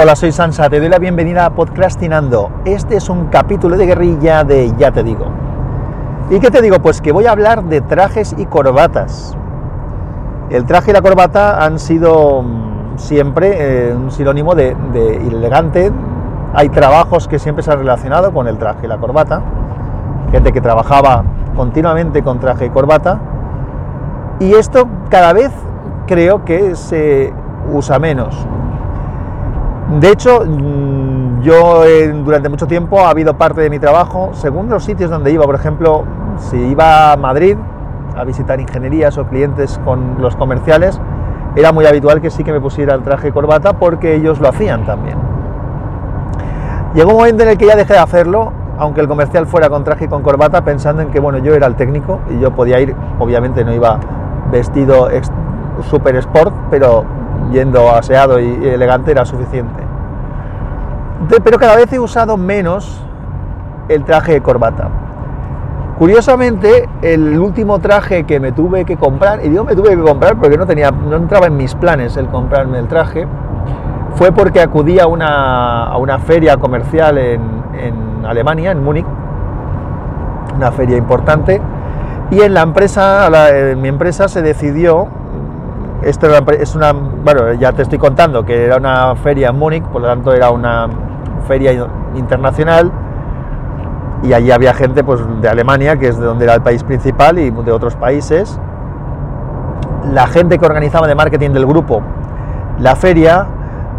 Hola, soy Sansa, te doy la bienvenida a Podcastinando. Este es un capítulo de guerrilla de Ya te digo. ¿Y qué te digo? Pues que voy a hablar de trajes y corbatas. El traje y la corbata han sido mm, siempre eh, un sinónimo de, de elegante. Hay trabajos que siempre se han relacionado con el traje y la corbata. Gente que trabajaba continuamente con traje y corbata. Y esto cada vez creo que se usa menos de hecho, mm, yo durante mucho tiempo ha habido parte de mi trabajo, según los sitios donde iba, por ejemplo, si iba a Madrid a visitar ingenierías o clientes con los comerciales, era muy habitual que sí que me pusiera el traje y corbata porque ellos lo hacían también. Llegó un momento en el que ya dejé de hacerlo, aunque el comercial fuera con traje y con corbata, pensando en que bueno, yo era el técnico y yo podía ir, obviamente no iba vestido super sport, pero yendo aseado y elegante era suficiente. pero cada vez he usado menos el traje de corbata. Curiosamente, el último traje que me tuve que comprar, y digo me tuve que comprar porque no, tenía, no entraba en mis planes el comprarme el traje, fue porque acudí a una, a una feria comercial en, en Alemania, en Múnich, una feria importante, y en la empresa, en mi empresa se decidió esto es una, bueno, ya te estoy contando que era una feria en Múnich, por lo tanto era una feria internacional y allí había gente pues, de Alemania, que es de donde era el país principal, y de otros países. La gente que organizaba de marketing del grupo la feria,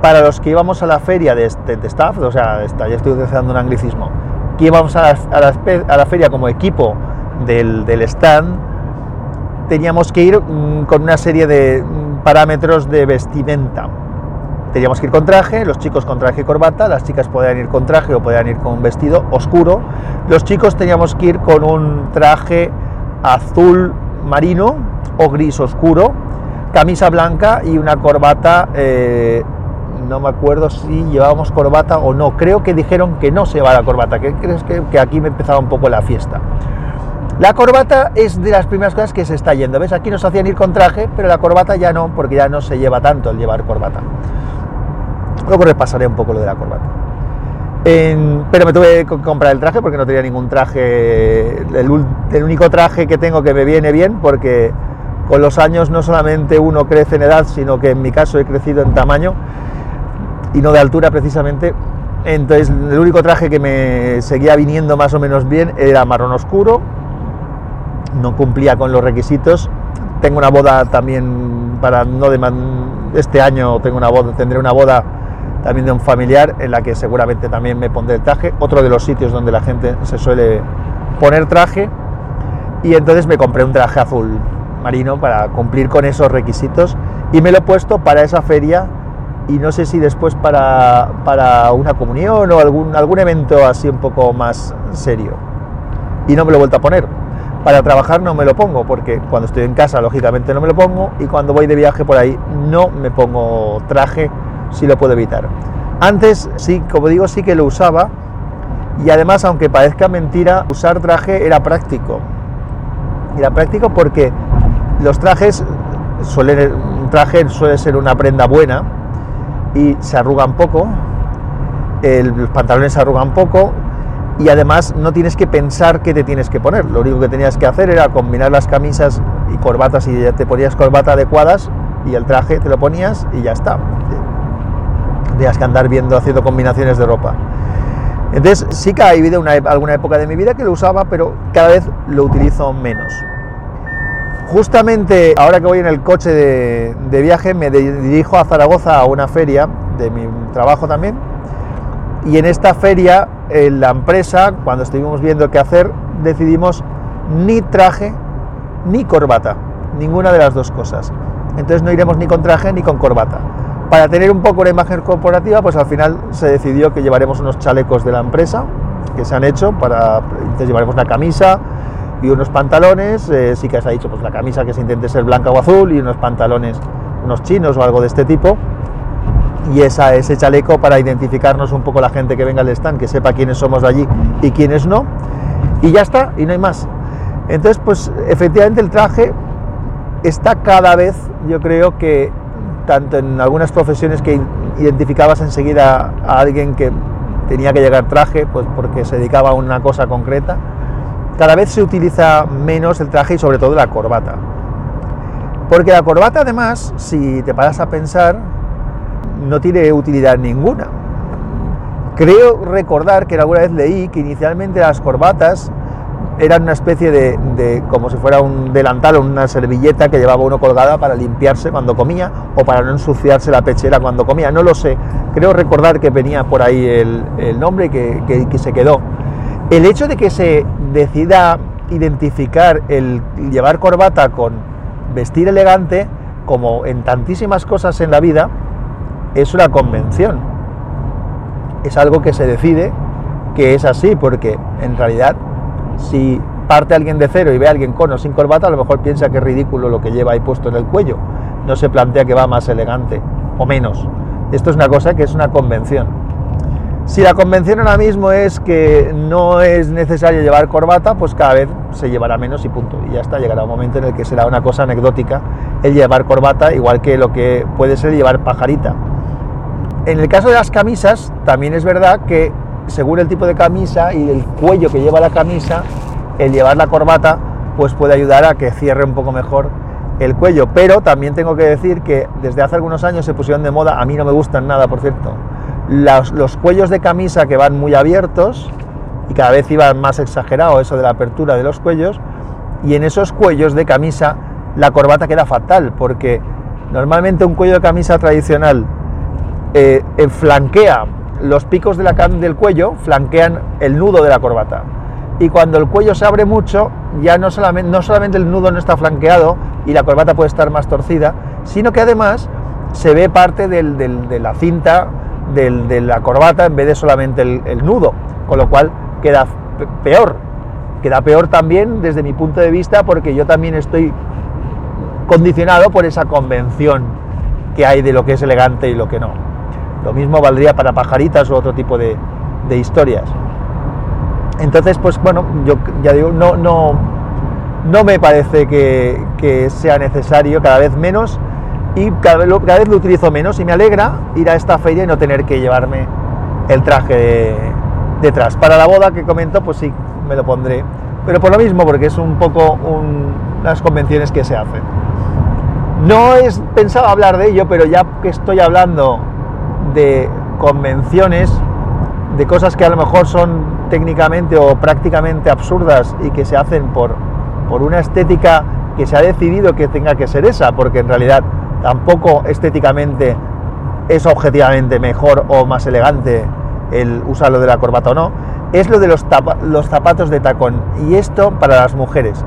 para los que íbamos a la feria de, de, staff, o sea, ya estoy utilizando un anglicismo, que íbamos a la, a la, feria como equipo del, del stand, teníamos que ir mm, con una serie de mm, parámetros de vestimenta. Teníamos que ir con traje, los chicos con traje y corbata, las chicas podían ir con traje o podían ir con un vestido oscuro. Los chicos teníamos que ir con un traje azul marino o gris oscuro, camisa blanca y una corbata, eh, no me acuerdo si llevábamos corbata o no, creo que dijeron que no se llevaba la corbata, que crees que, que aquí me empezaba un poco la fiesta. La corbata es de las primeras cosas que se está yendo. ¿Ves? Aquí nos hacían ir con traje, pero la corbata ya no, porque ya no se lleva tanto el llevar corbata. Luego repasaré un poco lo de la corbata. pero me tuve que comprar el traje porque no tenía ningún traje. El, único traje que tengo que me viene bien porque con los años no solamente uno crece en edad, sino que en mi caso he crecido en tamaño y no de altura precisamente. Entonces el único traje que me seguía viniendo más o menos bien era marrón oscuro, no cumplía con los requisitos. Tengo una boda también para no de este año tengo una boda, tendré una boda también de un familiar en la que seguramente también me pondré el traje, otro de los sitios donde la gente se suele poner traje y entonces me compré un traje azul marino para cumplir con esos requisitos y me lo he puesto para esa feria y no sé si después para, para una comunión o algún, algún evento así un poco más serio. Y no me lo he vuelto a poner. Para trabajar no me lo pongo, porque cuando estoy en casa lógicamente no me lo pongo y cuando voy de viaje por ahí no me pongo traje si lo puedo evitar. Antes sí, como digo, sí que lo usaba y además, aunque parezca mentira, usar traje era práctico. Era práctico porque los trajes suelen, un traje suele ser una prenda buena y se arrugan poco, los pantalones se arrugan poco, y además no tienes que pensar qué te tienes que poner. Lo único que tenías que hacer era combinar las camisas y corbatas y te ponías corbata adecuadas y el traje te lo ponías y ya está. Tenías que andar viendo, haciendo combinaciones de ropa. Entonces sí que ha habido una, alguna época de mi vida que lo usaba, pero cada vez lo utilizo menos. Justamente ahora que voy en el coche de, de viaje me dirijo a Zaragoza a una feria de mi trabajo también y en esta feria, en la empresa, cuando estuvimos viendo qué hacer, decidimos ni traje ni corbata, ninguna de las dos cosas. Entonces no iremos ni con traje ni con corbata. Para tener un poco la imagen corporativa, pues al final se decidió que llevaremos unos chalecos de la empresa que se han hecho para entonces llevaremos una camisa y unos pantalones, eh, sí que se ha dicho pues la camisa que se intente ser blanca o azul y unos pantalones, unos chinos o algo de este tipo y esa, ese chaleco para identificarnos un poco la gente que venga al stand, que sepa quiénes somos de allí y quiénes no. Y ya está, y no hay más. Entonces, pues efectivamente el traje está cada vez, yo creo que tanto en algunas profesiones que identificabas enseguida a alguien que tenía que llegar traje, pues porque se dedicaba a una cosa concreta. Cada vez se utiliza menos el traje y sobre todo la corbata. Porque la corbata además, si te paras a pensar, no tiene utilidad ninguna. Creo recordar que alguna vez leí que inicialmente las corbatas eran una especie de, como si fuera un delantal o una servilleta que llevaba uno colgada para limpiarse cuando comía o para no ensuciarse la pechera cuando comía, no lo sé. Creo recordar que venía por ahí el, nombre y que, que se quedó. El hecho de que se decida identificar el llevar corbata con vestir elegante, como en tantísimas cosas en la vida, es una convención es algo que se decide que es así, porque en realidad si parte alguien de cero y ve a alguien con o sin corbata, a lo mejor piensa que es ridículo lo que lleva ahí puesto en el cuello. No se plantea que va más elegante o menos. Esto es una cosa que es una convención. Si la convención ahora mismo es que no es necesario llevar corbata, pues cada vez se llevará menos y punto. Y ya está, llegará un momento en el que será una cosa anecdótica el llevar corbata, igual que lo que puede ser llevar pajarita. En el caso de las camisas, también es verdad que según el tipo de camisa y el cuello que lleva la camisa, el llevar la corbata pues puede ayudar a que cierre un poco mejor el cuello. Pero también tengo que decir que desde hace algunos años se pusieron de moda, a mí no me gustan nada, por cierto, los, los cuellos de camisa que van muy abiertos y cada vez iban más exagerado eso de la apertura de los cuellos. Y en esos cuellos de camisa la corbata queda fatal porque normalmente un cuello de camisa tradicional eh, flanquea los picos de la, del cuello, flanquean el nudo de la corbata. Y cuando el cuello se abre mucho, ya no solamente el nudo no está flanqueado y la corbata puede estar más torcida, sino que además se ve parte de la cinta de la corbata en vez de solamente el, nudo, con lo cual queda peor. Queda peor también desde mi punto de vista porque yo también estoy condicionado por esa convención que hay de lo que es elegante y lo que no. Lo mismo valdría para pajaritas u otro tipo de, historias. Entonces, pues bueno, yo ya digo, no, no, no me parece que, sea necesario cada vez menos y cada vez, lo utilizo menos y me alegra ir a esta feria y no tener que llevarme el traje detrás. Para la boda que comento, pues sí, me lo pondré, pero por lo mismo, porque es un poco las convenciones que se hacen. No es pensaba hablar de ello, pero ya que estoy hablando de convenciones, de cosas que a lo mejor son técnicamente o prácticamente absurdas y que se hacen por, por una estética que se ha decidido que tenga que ser esa, porque en realidad tampoco estéticamente es objetivamente mejor o más elegante el usarlo de la corbata o no, es lo de los, los zapatos de tacón. Y esto para las mujeres.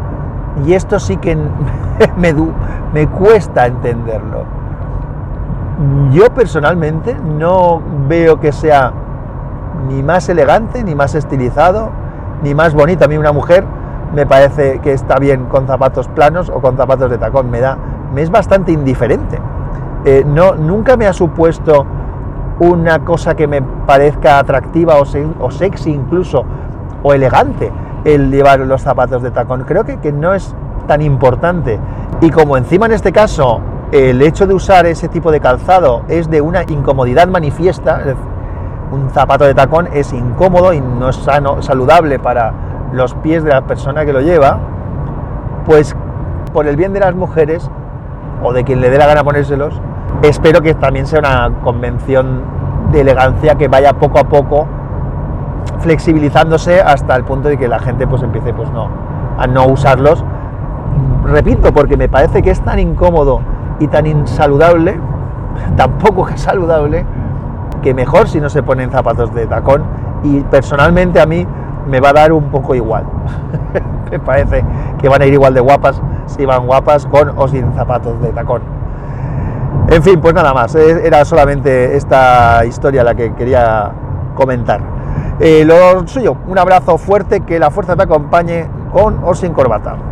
Y esto sí que me, me cuesta entenderlo yo personalmente no veo que sea ni más elegante, ni más estilizado, ni más bonito. A mí una mujer me parece que está bien con zapatos planos o con zapatos de tacón. Me da, me es bastante indiferente. Eh, no, nunca me ha supuesto una cosa que me parezca atractiva o, sexy incluso, o elegante, el llevar los zapatos de tacón. Creo que, que no es tan importante. Y como encima en este caso el hecho de usar ese tipo de calzado es de una incomodidad manifiesta, un zapato de tacón es incómodo y no es sano, saludable para los pies de la persona que lo lleva, pues por el bien de las mujeres o de quien le dé la gana ponérselos, espero que también sea una convención de elegancia que vaya poco a poco flexibilizándose hasta el punto de que la gente pues empiece pues no a no usarlos. Repito porque me parece que es tan incómodo y tan insaludable, tampoco que saludable, que mejor si no se ponen zapatos de tacón y personalmente a mí me va a dar un poco igual. me parece que van a ir igual de guapas si van guapas con o sin zapatos de tacón. En fin, pues nada más, eh, era solamente esta historia la que quería comentar. Eh, lo suyo, un abrazo fuerte, que la fuerza te acompañe con o sin corbata.